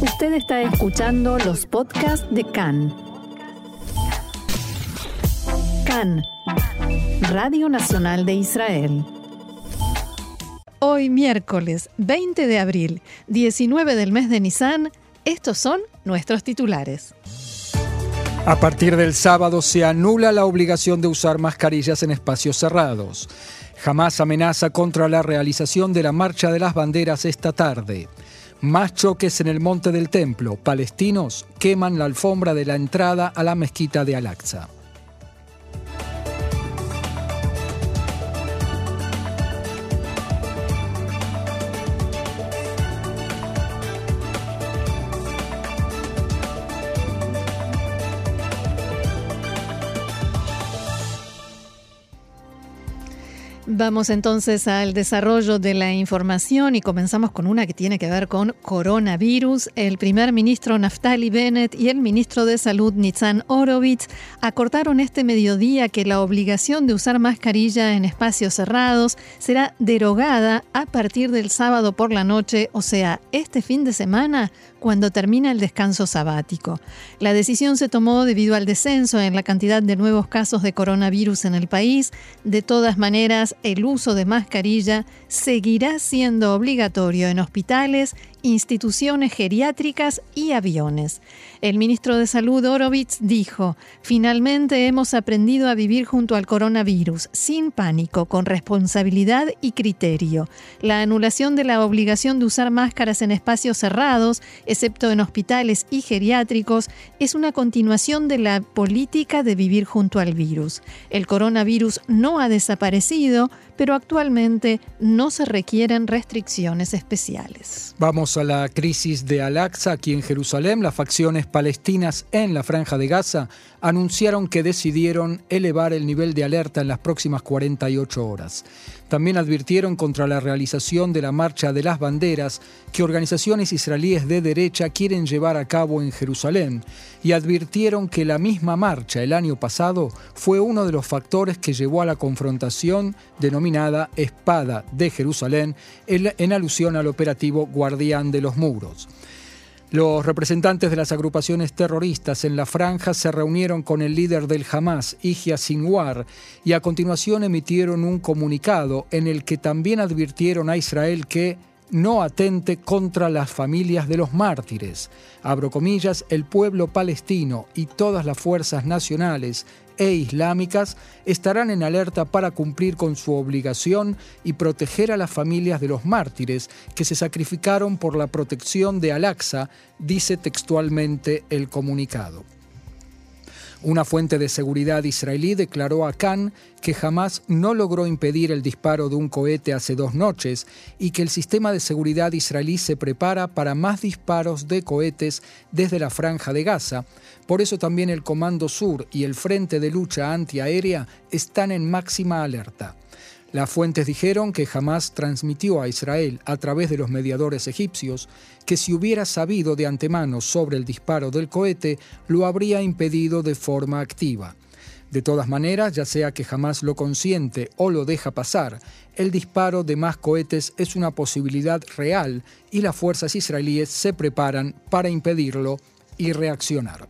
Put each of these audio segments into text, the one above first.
Usted está escuchando los podcasts de CAN. CAN, Radio Nacional de Israel. Hoy miércoles 20 de abril, 19 del mes de Nisan, estos son nuestros titulares. A partir del sábado se anula la obligación de usar mascarillas en espacios cerrados. Jamás amenaza contra la realización de la Marcha de las Banderas esta tarde. Más choques en el Monte del Templo. Palestinos queman la alfombra de la entrada a la mezquita de Al-Aqsa. Vamos entonces al desarrollo de la información y comenzamos con una que tiene que ver con coronavirus. El primer ministro Naftali Bennett y el ministro de Salud Nitzan Orovitz acordaron este mediodía que la obligación de usar mascarilla en espacios cerrados será derogada a partir del sábado por la noche, o sea, este fin de semana, cuando termina el descanso sabático. La decisión se tomó debido al descenso en la cantidad de nuevos casos de coronavirus en el país. De todas maneras, el uso de mascarilla seguirá siendo obligatorio en hospitales instituciones geriátricas y aviones. El ministro de Salud Orovitz dijo, finalmente hemos aprendido a vivir junto al coronavirus, sin pánico, con responsabilidad y criterio. La anulación de la obligación de usar máscaras en espacios cerrados, excepto en hospitales y geriátricos, es una continuación de la política de vivir junto al virus. El coronavirus no ha desaparecido, pero actualmente no se requieren restricciones especiales. Vamos a la crisis de Al-Aqsa aquí en Jerusalén. Las facciones palestinas en la franja de Gaza anunciaron que decidieron elevar el nivel de alerta en las próximas 48 horas. También advirtieron contra la realización de la Marcha de las Banderas que organizaciones israelíes de derecha quieren llevar a cabo en Jerusalén y advirtieron que la misma marcha el año pasado fue uno de los factores que llevó a la confrontación denominada Espada de Jerusalén en alusión al operativo Guardián de los Muros. Los representantes de las agrupaciones terroristas en la franja se reunieron con el líder del Hamas, Ijia Sinwar, y a continuación emitieron un comunicado en el que también advirtieron a Israel que no atente contra las familias de los mártires. Abro comillas, el pueblo palestino y todas las fuerzas nacionales e islámicas estarán en alerta para cumplir con su obligación y proteger a las familias de los mártires que se sacrificaron por la protección de Al-Aqsa, dice textualmente el comunicado. Una fuente de seguridad israelí declaró a Khan que jamás no logró impedir el disparo de un cohete hace dos noches y que el sistema de seguridad israelí se prepara para más disparos de cohetes desde la franja de Gaza. Por eso también el Comando Sur y el Frente de Lucha Antiaérea están en máxima alerta. Las fuentes dijeron que jamás transmitió a Israel a través de los mediadores egipcios que si hubiera sabido de antemano sobre el disparo del cohete, lo habría impedido de forma activa. De todas maneras, ya sea que jamás lo consiente o lo deja pasar, el disparo de más cohetes es una posibilidad real y las fuerzas israelíes se preparan para impedirlo y reaccionar.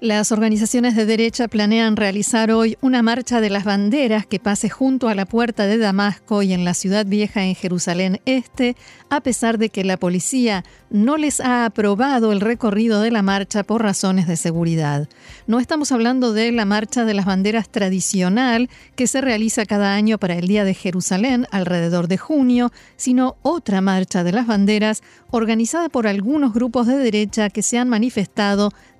Las organizaciones de derecha planean realizar hoy una marcha de las banderas que pase junto a la puerta de Damasco y en la ciudad vieja en Jerusalén Este, a pesar de que la policía no les ha aprobado el recorrido de la marcha por razones de seguridad. No estamos hablando de la marcha de las banderas tradicional que se realiza cada año para el Día de Jerusalén alrededor de junio, sino otra marcha de las banderas organizada por algunos grupos de derecha que se han manifestado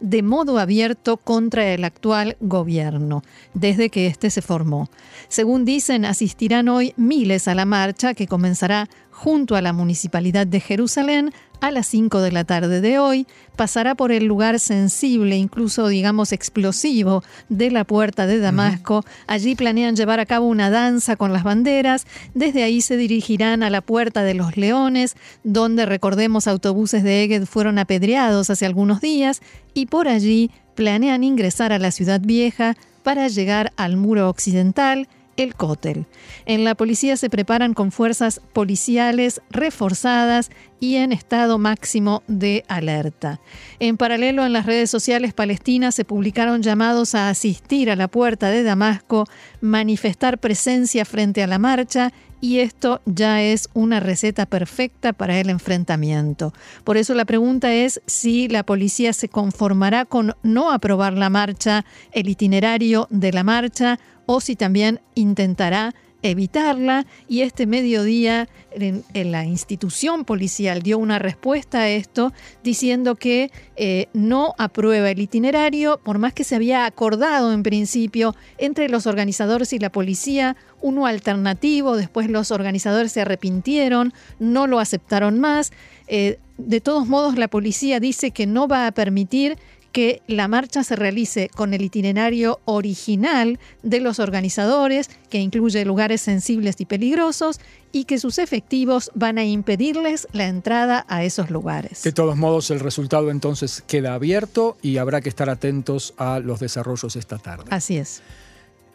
de modo abierto contra el actual gobierno, desde que éste se formó. Según dicen, asistirán hoy miles a la marcha que comenzará junto a la Municipalidad de Jerusalén a las 5 de la tarde de hoy, pasará por el lugar sensible, incluso digamos explosivo, de la puerta de Damasco. Allí planean llevar a cabo una danza con las banderas. Desde ahí se dirigirán a la puerta de los Leones, donde recordemos autobuses de Eged fueron apedreados hace algunos días, y por allí planean ingresar a la ciudad vieja para llegar al muro occidental el cótel. En la policía se preparan con fuerzas policiales reforzadas y en estado máximo de alerta. En paralelo, en las redes sociales palestinas se publicaron llamados a asistir a la puerta de Damasco, manifestar presencia frente a la marcha y esto ya es una receta perfecta para el enfrentamiento. Por eso la pregunta es si la policía se conformará con no aprobar la marcha, el itinerario de la marcha, o si también intentará evitarla y este mediodía en, la institución policial dio una respuesta a esto diciendo que eh, no aprueba el itinerario, por más que se había acordado en principio entre los organizadores y la policía uno alternativo, después los organizadores se arrepintieron, no lo aceptaron más. Eh, de todos modos, la policía dice que no va a permitir que la marcha se realice con el itinerario original de los organizadores, que incluye lugares sensibles y peligrosos, y que sus efectivos van a impedirles la entrada a esos lugares. De todos modos, el resultado entonces queda abierto y habrá que estar atentos a los desarrollos esta tarde. Así es.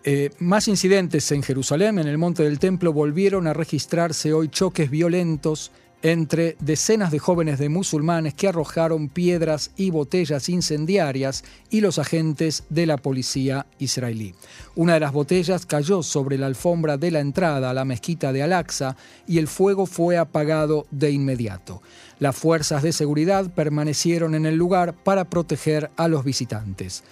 Eh, más incidentes en Jerusalén, en el Monte del Templo, volvieron a registrarse hoy choques violentos entre decenas de jóvenes de musulmanes que arrojaron piedras y botellas incendiarias y los agentes de la policía israelí. Una de las botellas cayó sobre la alfombra de la entrada a la mezquita de Al-Aqsa y el fuego fue apagado de inmediato. Las fuerzas de seguridad permanecieron en el lugar para proteger a los visitantes.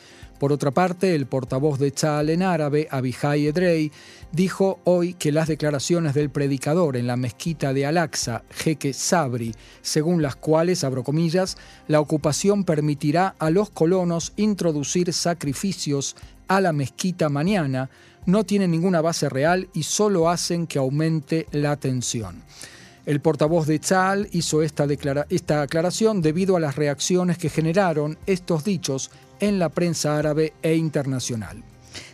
Por otra parte, el portavoz de Chal en árabe, Abihai Edrei, dijo hoy que las declaraciones del predicador en la mezquita de Al-Aqsa, Jeque Sabri, según las cuales, abro comillas, la ocupación permitirá a los colonos introducir sacrificios a la mezquita mañana, no tienen ninguna base real y solo hacen que aumente la tensión. El portavoz de Chal hizo esta, esta aclaración debido a las reacciones que generaron estos dichos en la prensa árabe e internacional.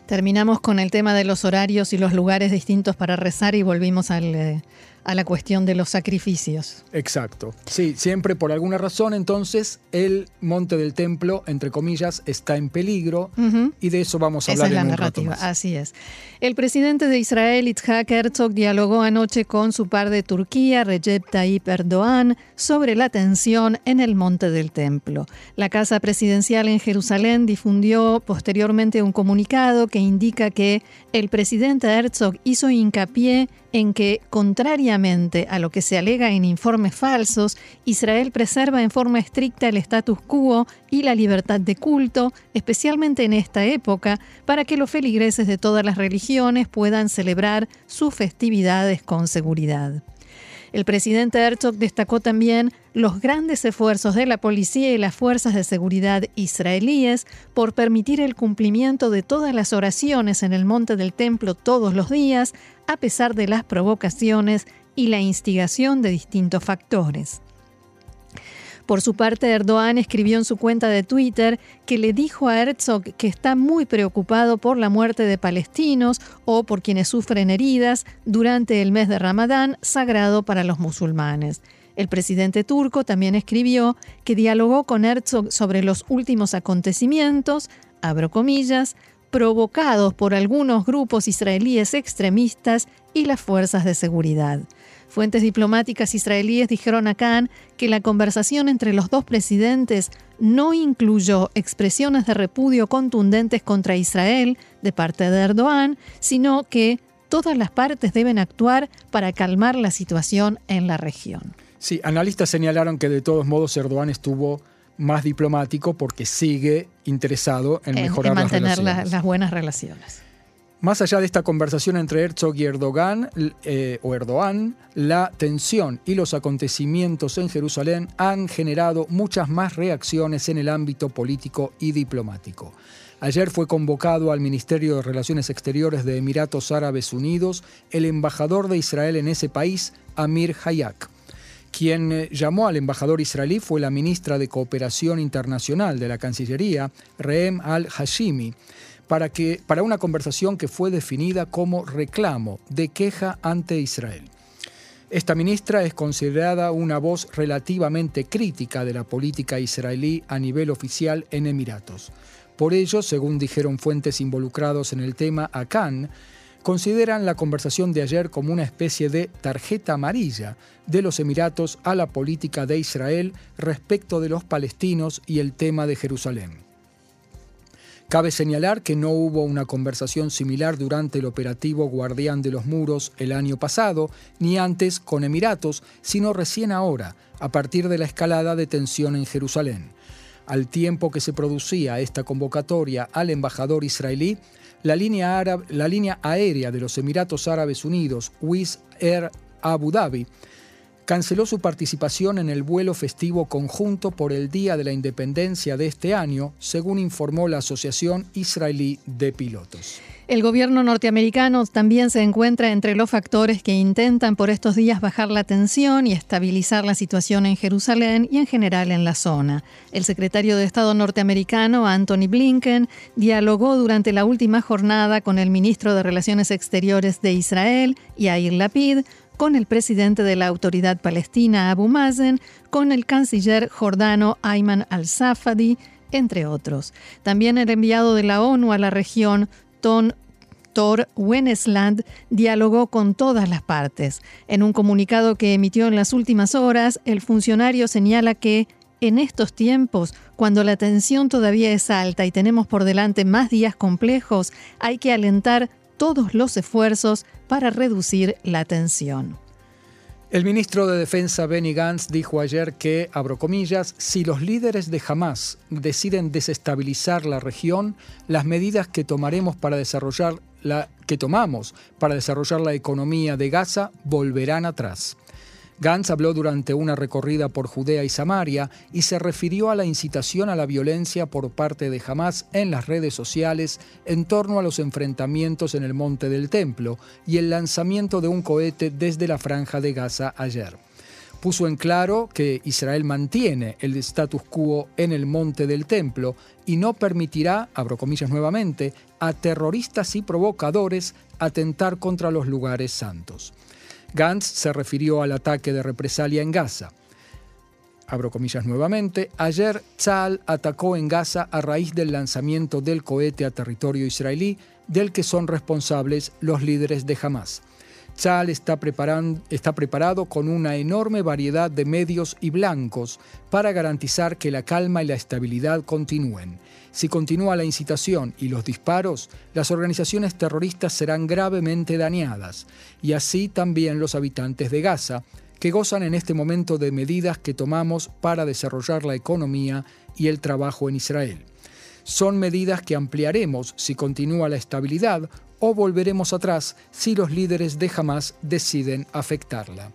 Terminamos con el tema de los horarios y los lugares distintos para rezar y volvimos al, eh, a la cuestión de los sacrificios. Exacto. Sí, siempre por alguna razón entonces el monte del templo, entre comillas, está en peligro y de eso vamos a hablar. Esa es la narrativa, así es. El presidente de Israel, Itzhak Herzog, dialogó anoche con su par de Turquía, Recep Tayyip Erdogan, sobre la tensión en el monte del templo. La Casa Presidencial en Jerusalén difundió posteriormente un comunicado que indica que el presidente Herzog hizo hincapié en que, contrariamente a lo que se alega en informes falsos, Israel preserva en forma estricta el status quo y la libertad de culto, especialmente en esta época, para que los feligreses de todas las religiones puedan celebrar sus festividades con seguridad. El presidente Herzog destacó también los grandes esfuerzos de la policía y las fuerzas de seguridad israelíes por permitir el cumplimiento de todas las oraciones en el monte del templo todos los días, a pesar de las provocaciones y la instigación de distintos factores. Por su parte, Erdogan escribió en su cuenta de Twitter que le dijo a Herzog que está muy preocupado por la muerte de palestinos o por quienes sufren heridas durante el mes de Ramadán, sagrado para los musulmanes. El presidente turco también escribió que dialogó con Herzog sobre los últimos acontecimientos, abro comillas, provocados por algunos grupos israelíes extremistas y las fuerzas de seguridad. Fuentes diplomáticas israelíes dijeron a Khan que la conversación entre los dos presidentes no incluyó expresiones de repudio contundentes contra Israel de parte de Erdogan, sino que todas las partes deben actuar para calmar la situación en la región. Sí, analistas señalaron que de todos modos Erdogan estuvo más diplomático porque sigue interesado en, mejorar mantener las buenas relaciones. Más allá de esta conversación entre Herzog y Erdogan, eh, o Erdogan, la tensión y los acontecimientos en Jerusalén han generado muchas más reacciones en el ámbito político y diplomático. Ayer fue convocado al Ministerio de Relaciones Exteriores de Emiratos Árabes Unidos el embajador de Israel en ese país, Amir Hayak. Quien eh, llamó al embajador israelí fue la ministra de Cooperación Internacional de la Cancillería, Reem al-Hashimi para, que, para una conversación que fue definida como reclamo de queja ante Israel. Esta ministra es considerada una voz relativamente crítica de la política israelí a nivel oficial en Emiratos. Por ello, según dijeron fuentes involucrados en el tema a Cannes, consideran la conversación de ayer como una especie de tarjeta amarilla de los Emiratos a la política de Israel respecto de los palestinos y el tema de Jerusalén. Cabe señalar que no hubo una conversación similar durante el operativo Guardián de los Muros el año pasado, ni antes con Emiratos, sino recién ahora, a partir de la escalada de tensión en Jerusalén. Al tiempo que se producía esta convocatoria al embajador israelí, la línea, aérea de los Emiratos Árabes Unidos, Wizz Air Abu Dhabi, canceló su participación en el vuelo festivo conjunto por el Día de la Independencia de este año, según informó la Asociación Israelí de Pilotos. El gobierno norteamericano también se encuentra entre los factores que intentan por estos días bajar la tensión y estabilizar la situación en Jerusalén y en general en la zona. El secretario de Estado norteamericano, Anthony Blinken, dialogó durante la última jornada con el ministro de Relaciones Exteriores de Israel, Yair Lapid, con el presidente de la Autoridad Palestina, Abu Mazen, con el canciller jordano Ayman al-Safadi, entre otros. También el enviado de la ONU a la región, Ton Thor Wennesland dialogó con todas las partes. En un comunicado que emitió en las últimas horas, el funcionario señala que en estos tiempos, cuando la tensión todavía es alta y tenemos por delante más días complejos, hay que alentar todos los esfuerzos para reducir la tensión. El ministro de Defensa Benny Gantz dijo ayer que, abro comillas, si los líderes de Hamas deciden desestabilizar la región, las medidas que tomaremos para desarrollar la que tomamos para desarrollar la economía de Gaza volverán atrás. Gantz habló durante una recorrida por Judea y Samaria y se refirió a la incitación a la violencia por parte de Hamas en las redes sociales en torno a los enfrentamientos en el Monte del Templo y el lanzamiento de un cohete desde la franja de Gaza ayer. Puso en claro que Israel mantiene el status quo en el Monte del Templo y no permitirá, abro comillas nuevamente, a terroristas y provocadores atentar contra los lugares santos. Gantz se refirió al ataque de represalia en Gaza. Abro comillas nuevamente, ayer Tzal atacó en Gaza a raíz del lanzamiento del cohete a territorio israelí del que son responsables los líderes de Hamas. Tzal está, está preparado con una enorme variedad de medios y blancos para garantizar que la calma y la estabilidad continúen. Si continúa la incitación y los disparos, las organizaciones terroristas serán gravemente dañadas, y así también los habitantes de Gaza, que gozan en este momento de medidas que tomamos para desarrollar la economía y el trabajo en Israel. Son medidas que ampliaremos si continúa la estabilidad o volveremos atrás si los líderes de Hamas deciden afectarla.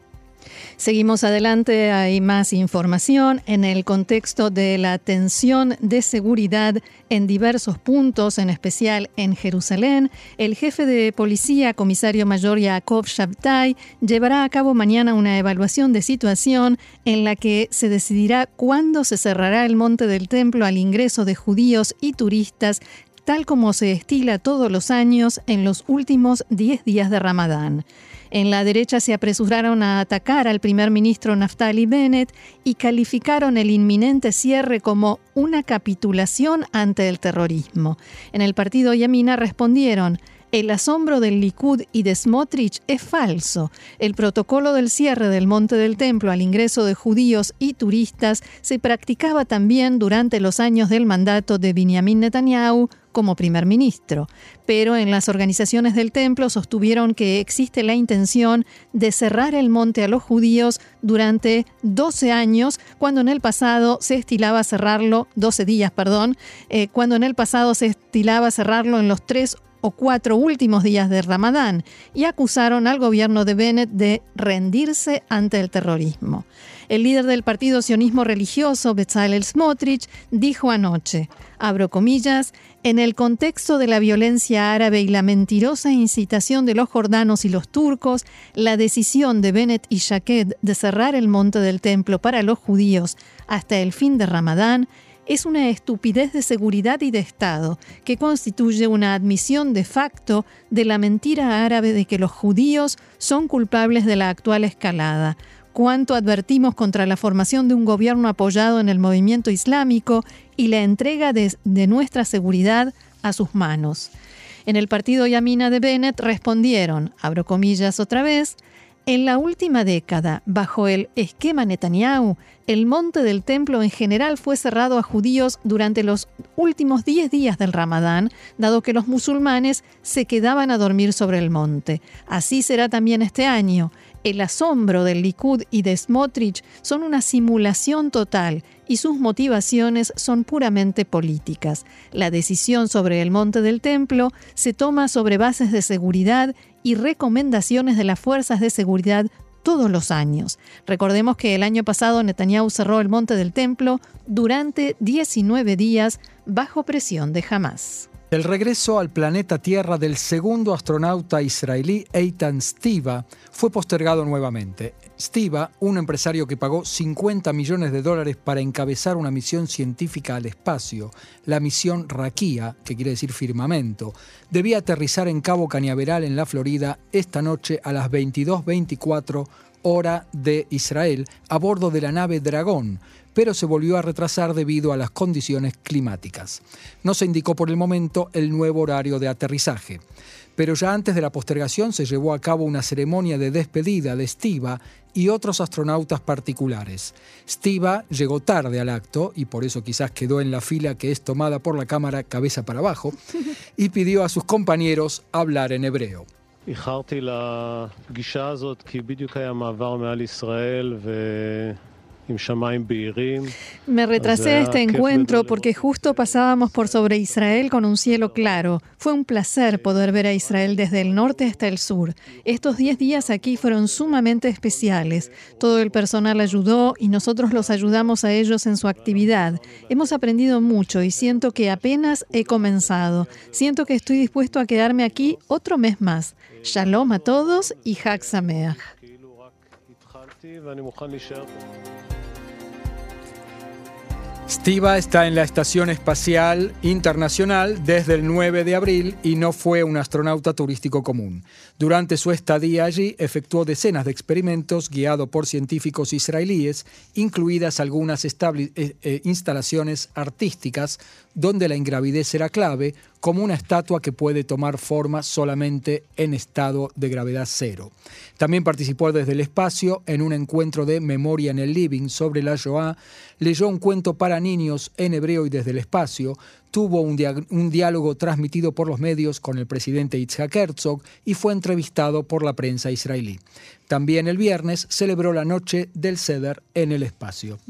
Seguimos adelante, hay más información en el contexto de la tensión de seguridad en diversos puntos, en especial en Jerusalén. El jefe de policía, comisario mayor Yaakov Shabtai, llevará a cabo mañana una evaluación de situación en la que se decidirá cuándo se cerrará el monte del templo al ingreso de judíos y turistas tal como se estila todos los años en los últimos 10 días de Ramadán. En la derecha se apresuraron a atacar al primer ministro Naftali Bennett y calificaron el inminente cierre como una capitulación ante el terrorismo. En el partido Yamina respondieron, el asombro del Likud y de Smotrich es falso. El protocolo del cierre del Monte del Templo al ingreso de judíos y turistas se practicaba también durante los años del mandato de Benjamin Netanyahu como primer ministro, pero en las organizaciones del templo sostuvieron que existe la intención de cerrar el monte a los judíos durante 12 años, cuando en el pasado se estilaba cerrarlo, 12 días, perdón, eh, cuando en el pasado se estilaba cerrarlo en los tres o cuatro últimos días de Ramadán y acusaron al gobierno de Bennett de rendirse ante el terrorismo. El líder del partido sionismo religioso, Bezalel Smotrich, dijo anoche, abro comillas, en el contexto de la violencia árabe y la mentirosa incitación de los jordanos y los turcos, la decisión de Bennett y Shaked de cerrar el monte del templo para los judíos hasta el fin de Ramadán es una estupidez de seguridad y de Estado que constituye una admisión de facto de la mentira árabe de que los judíos son culpables de la actual escalada. Cuánto advertimos contra la formación de un gobierno apoyado en el movimiento islámico y la entrega de, de nuestra seguridad a sus manos. En el partido Yamina de Bennett respondieron, abro comillas otra vez, en la última década, bajo el esquema Netanyahu, el monte del templo en general fue cerrado a judíos durante los últimos 10 días del Ramadán, dado que los musulmanes se quedaban a dormir sobre el monte. Así será también este año. El asombro del Likud y de Smotrich son una simulación total y sus motivaciones son puramente políticas. La decisión sobre el monte del templo se toma sobre bases de seguridad y recomendaciones de las fuerzas de seguridad todos los años. Recordemos que el año pasado Netanyahu cerró el monte del templo durante 19 días bajo presión de Hamas. El regreso al planeta Tierra del segundo astronauta israelí Eitan Stiva fue postergado nuevamente. Stiva, un empresario que pagó 50 millones de dólares para encabezar una misión científica al espacio, la misión Rakia, que quiere decir firmamento, debía aterrizar en Cabo Cañaveral en la Florida esta noche a las 22:24 hora de Israel a bordo de la nave Dragón, pero se volvió a retrasar debido a las condiciones climáticas. No se indicó por el momento el nuevo horario de aterrizaje, pero ya antes de la postergación se llevó a cabo una ceremonia de despedida de Stiva y otros astronautas particulares. Stiva llegó tarde al acto y por eso quizás quedó en la fila que es tomada por la cámara cabeza para abajo y pidió a sus compañeros hablar en hebreo. Me retrasé a este encuentro porque justo pasábamos por sobre Israel con un cielo claro. Fue un placer poder ver a Israel desde el norte hasta el sur. Estos 10 días aquí fueron sumamente especiales. Todo el personal ayudó y nosotros los ayudamos a ellos en su actividad. Hemos aprendido mucho y siento que apenas he comenzado. Siento que estoy dispuesto a quedarme aquí otro mes más. Shalom a todos y Hag Sameach. Stiva está en la Estación Espacial Internacional desde el 9 de abril y no fue un astronauta turístico común. Durante su estadía allí efectuó decenas de experimentos guiado por científicos israelíes, incluidas algunas eh, eh, instalaciones artísticas donde la ingravidez era clave, como una estatua que puede tomar forma solamente en estado de gravedad cero. También participó desde el espacio en un encuentro de Memoria en el Living sobre la Shoah, leyó un cuento para niños en hebreo y desde el espacio, tuvo un, diálogo transmitido por los medios con el presidente Yitzhak Herzog y fue entrevistado por la prensa israelí. También el viernes celebró la noche del Seder en el espacio.